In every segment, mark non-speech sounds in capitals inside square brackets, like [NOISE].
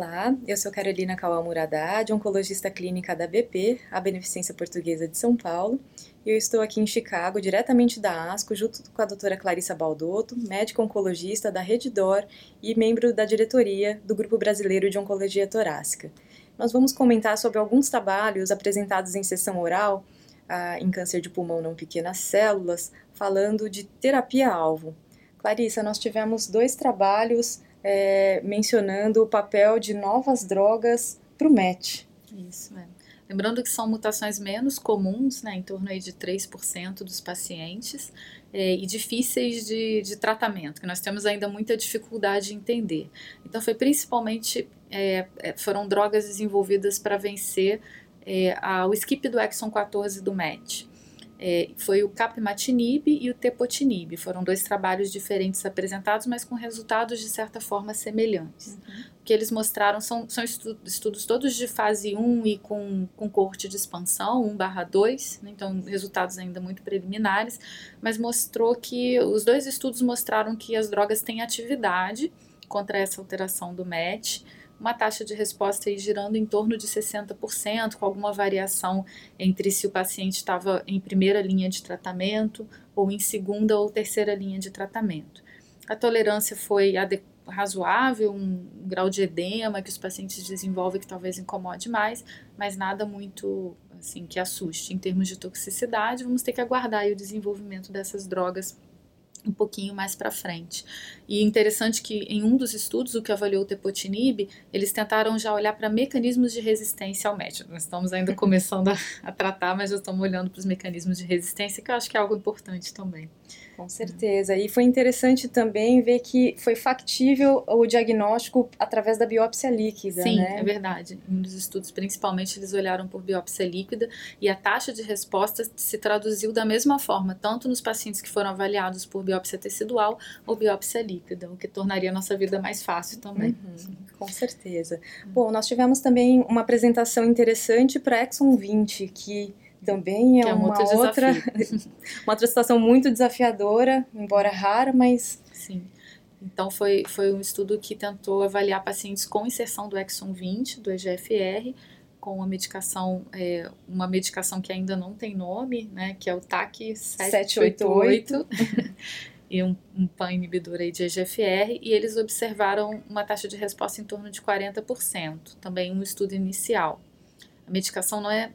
Olá, eu sou Carolina Kawamura Haddad, oncologista clínica da BP, a Beneficência Portuguesa de São Paulo, e eu estou aqui em Chicago, diretamente da ASCO, junto com a doutora Clarissa Baldotto, médica oncologista da Rede DOR e membro da diretoria do Grupo Brasileiro de Oncologia Torácica. Nós vamos comentar sobre alguns trabalhos apresentados em sessão oral ah, em câncer de pulmão não pequenas células, falando de terapia-alvo. Clarissa, nós tivemos dois trabalhos é, mencionando o papel de novas drogas para o MET. Isso, é. Lembrando que são mutações menos comuns, né, em torno aí de 3% dos pacientes, é, e difíceis de, de, tratamento, que nós temos ainda muita dificuldade de entender. Então, foi principalmente, é, é foram drogas desenvolvidas para vencer é, a, o skip do exon 14 do MET. É, foi o capmatinib e o tepotinib. Foram dois trabalhos diferentes apresentados, mas com resultados de certa forma semelhantes. Uhum. O que eles mostraram são, são estudos, estudos todos de fase 1 e com, com corte de expansão, 1 barra 2, né? então resultados ainda muito preliminares, mas mostrou que os dois estudos mostraram que as drogas têm atividade contra essa alteração do MET, uma taxa de resposta aí girando em torno de 60%, com alguma variação entre se o paciente estava em primeira linha de tratamento ou em segunda ou terceira linha de tratamento. A tolerância foi razoável, um grau de edema que os pacientes desenvolvem que talvez incomode mais, mas nada muito assim que assuste. Em termos de toxicidade, vamos ter que aguardar o desenvolvimento dessas drogas um pouquinho mais para frente. E interessante que em um dos estudos, o que avaliou o tepotinib, eles tentaram já olhar para mecanismos de resistência ao MET. Nós estamos ainda [LAUGHS] começando a, a tratar, mas já estamos olhando para os mecanismos de resistência, que eu acho que é algo importante também. Com certeza. E foi interessante também ver que foi factível o diagnóstico através da biópsia líquida. Sim, né? é verdade. Dos estudos, principalmente, eles olharam por biópsia líquida e a taxa de resposta se traduziu da mesma forma, tanto nos pacientes que foram avaliados por biópsia tecidual ou biópsia líquida, o que tornaria a nossa vida mais fácil também. Uhum, com certeza. Bom, nós tivemos também uma apresentação interessante para Exxon 20, que também é, é uma outra, [LAUGHS] uma outra situação muito desafiadora, embora rara, mas... Sim. Então, foi, foi um estudo que tentou avaliar pacientes com inserção do exon 20, do EGFR, com uma medicação, é, uma medicação que ainda não tem nome, né, que é o TAC 788, [LAUGHS] e um, um PAN inibidor aí de EGFR, e eles observaram uma taxa de resposta em torno de 40%, também um estudo inicial. A medicação não é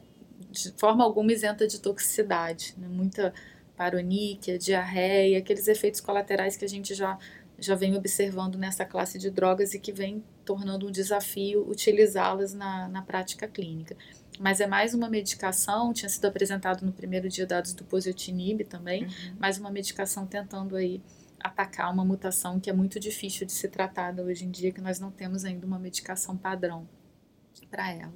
de forma alguma isenta de toxicidade, né? muita paroníquia, diarreia, aqueles efeitos colaterais que a gente já, já vem observando nessa classe de drogas e que vem tornando um desafio utilizá-las na, na prática clínica. Mas é mais uma medicação, tinha sido apresentado no primeiro dia dados do positinib também, uhum. mais uma medicação tentando aí atacar uma mutação que é muito difícil de ser tratada hoje em dia, que nós não temos ainda uma medicação padrão para ela.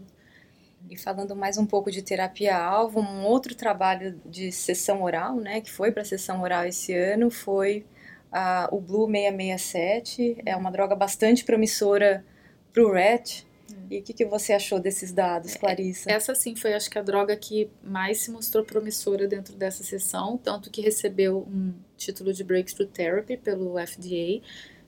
E falando mais um pouco de terapia-alvo, um outro trabalho de sessão oral, né, que foi para sessão oral esse ano, foi uh, o Blue 667. É uma droga bastante promissora para o RET. Hum. E o que, que você achou desses dados, é, Clarissa? Essa sim foi, acho que, a droga que mais se mostrou promissora dentro dessa sessão, tanto que recebeu um título de Breakthrough Therapy pelo FDA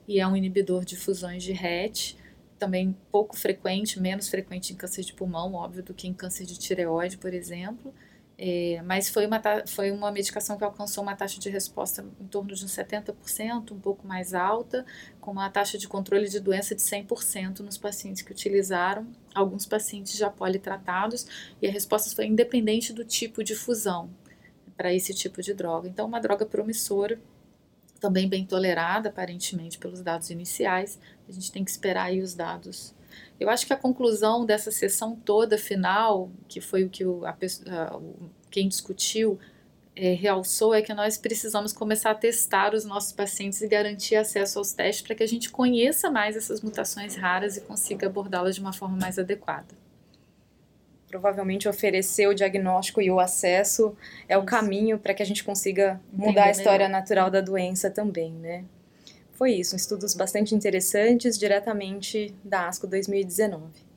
e é um inibidor de fusões de RET também pouco frequente, menos frequente em câncer de pulmão, óbvio, do que em câncer de tireoide, por exemplo. É, mas foi uma, foi uma medicação que alcançou uma taxa de resposta em torno de uns 70%, um pouco mais alta, com uma taxa de controle de doença de 100% nos pacientes que utilizaram, alguns pacientes já politratados, e a resposta foi independente do tipo de fusão para esse tipo de droga. Então, uma droga promissora também bem tolerada, aparentemente, pelos dados iniciais. A gente tem que esperar aí os dados. Eu acho que a conclusão dessa sessão toda final, que foi o que o, a, quem discutiu é, realçou, é que nós precisamos começar a testar os nossos pacientes e garantir acesso aos testes para que a gente conheça mais essas mutações raras e consiga abordá-las de uma forma mais adequada provavelmente oferecer o diagnóstico e o acesso é o caminho para que a gente consiga mudar a história natural da doença também, né? Foi isso, estudos bastante interessantes diretamente da ASCO 2019.